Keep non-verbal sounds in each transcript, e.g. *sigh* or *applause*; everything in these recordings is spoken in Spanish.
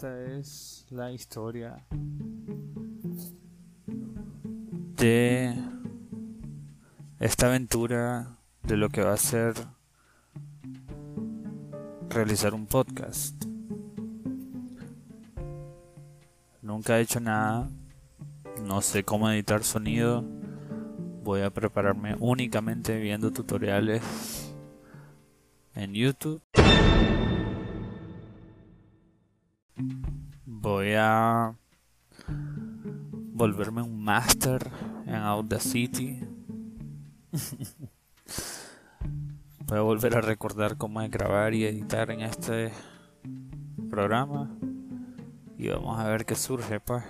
esta es la historia de esta aventura de lo que va a ser realizar un podcast. Nunca he hecho nada, no sé cómo editar sonido, voy a prepararme únicamente viendo tutoriales en YouTube. Voy a volverme un master en Audacity. *laughs* Voy a volver a recordar cómo es grabar y editar en este programa. Y vamos a ver qué surge, pues.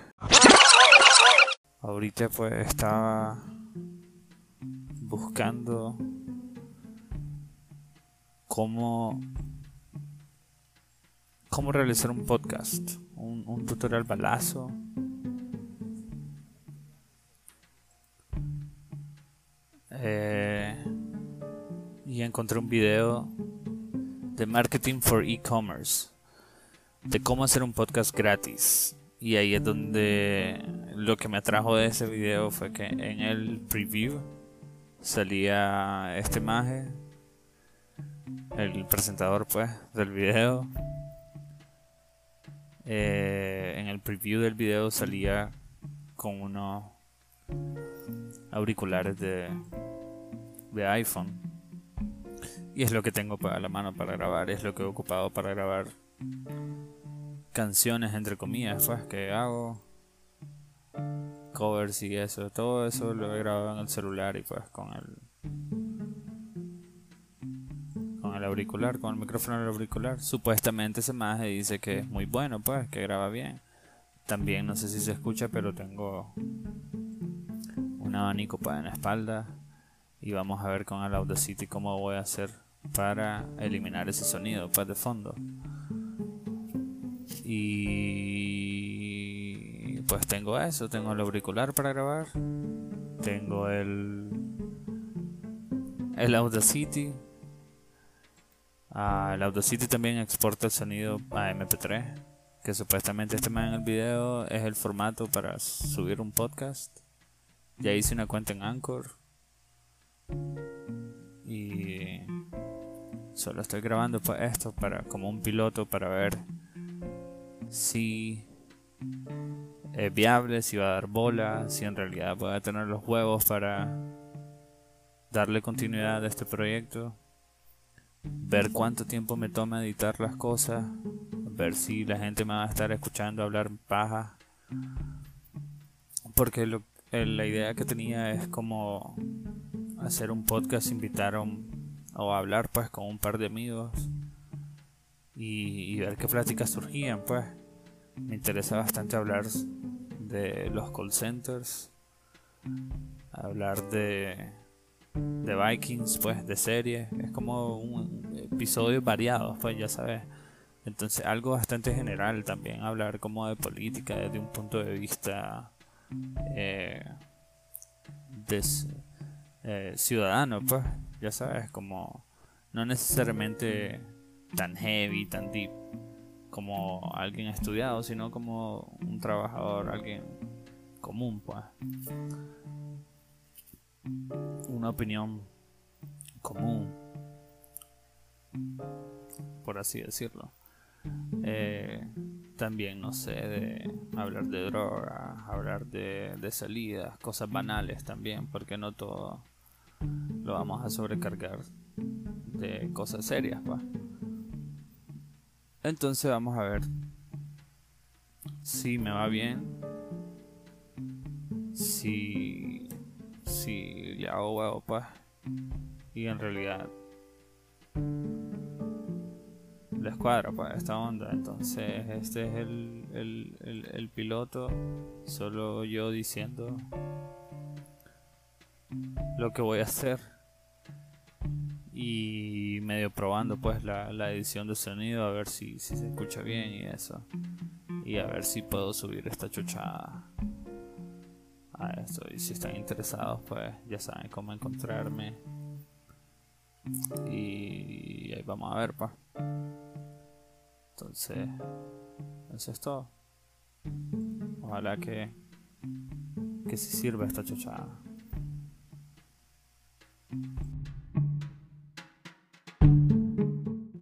Ahorita pues estaba buscando cómo cómo realizar un podcast, un, tutorial balazo. Eh, y encontré un video de marketing for e-commerce, de cómo hacer un podcast gratis. Y ahí es donde lo que me atrajo de ese video fue que en el preview salía este maje, el presentador pues del video eh, en el preview del video salía con unos auriculares de, de iPhone. Y es lo que tengo para la mano para grabar, es lo que he ocupado para grabar canciones entre comillas, pues que hago covers y eso, todo eso lo he grabado en el celular y pues con el auricular, con el micrófono del auricular. Supuestamente ese maje dice que es muy bueno, pues, que graba bien. También no sé si se escucha, pero tengo un abanico para la espalda. Y vamos a ver con el Audacity cómo voy a hacer para eliminar ese sonido pues de fondo. Y pues tengo eso, tengo el auricular para grabar, tengo el el Audacity Ah, el Audacity también exporta el sonido a MP3, que supuestamente este man en el video es el formato para subir un podcast. Ya hice una cuenta en Anchor. Y solo estoy grabando pues esto para como un piloto para ver si es viable, si va a dar bola, si en realidad voy a tener los huevos para darle continuidad a este proyecto ver cuánto tiempo me toma editar las cosas, ver si la gente me va a estar escuchando hablar paja. Porque lo, la idea que tenía es como hacer un podcast, invitar a o hablar pues con un par de amigos y, y ver qué pláticas surgían pues. Me interesa bastante hablar de los call centers, hablar de de Vikings, pues, de serie. Es como un episodio variado, pues, ya sabes. Entonces, algo bastante general también, hablar como de política desde un punto de vista eh, eh, ciudadano, pues, ya sabes, como no necesariamente tan heavy, tan deep como alguien estudiado, sino como un trabajador, alguien común, pues una opinión común, por así decirlo. Eh, también, no sé, de hablar de droga, hablar de, de salidas, cosas banales también, porque no todo lo vamos a sobrecargar de cosas serias. Pa. Entonces vamos a ver si me va bien, si si Y en realidad les cuadra para esta onda. Entonces, este es el, el, el, piloto. Solo yo diciendo lo que voy a hacer. Y medio probando pues la, la edición de sonido a ver si, si se escucha bien y eso. Y a ver si puedo subir esta chuchada y si están interesados, pues ya saben cómo encontrarme. Y ahí vamos a ver, pues. Entonces, Eso es todo. Ojalá que, que se sirva esta chochada.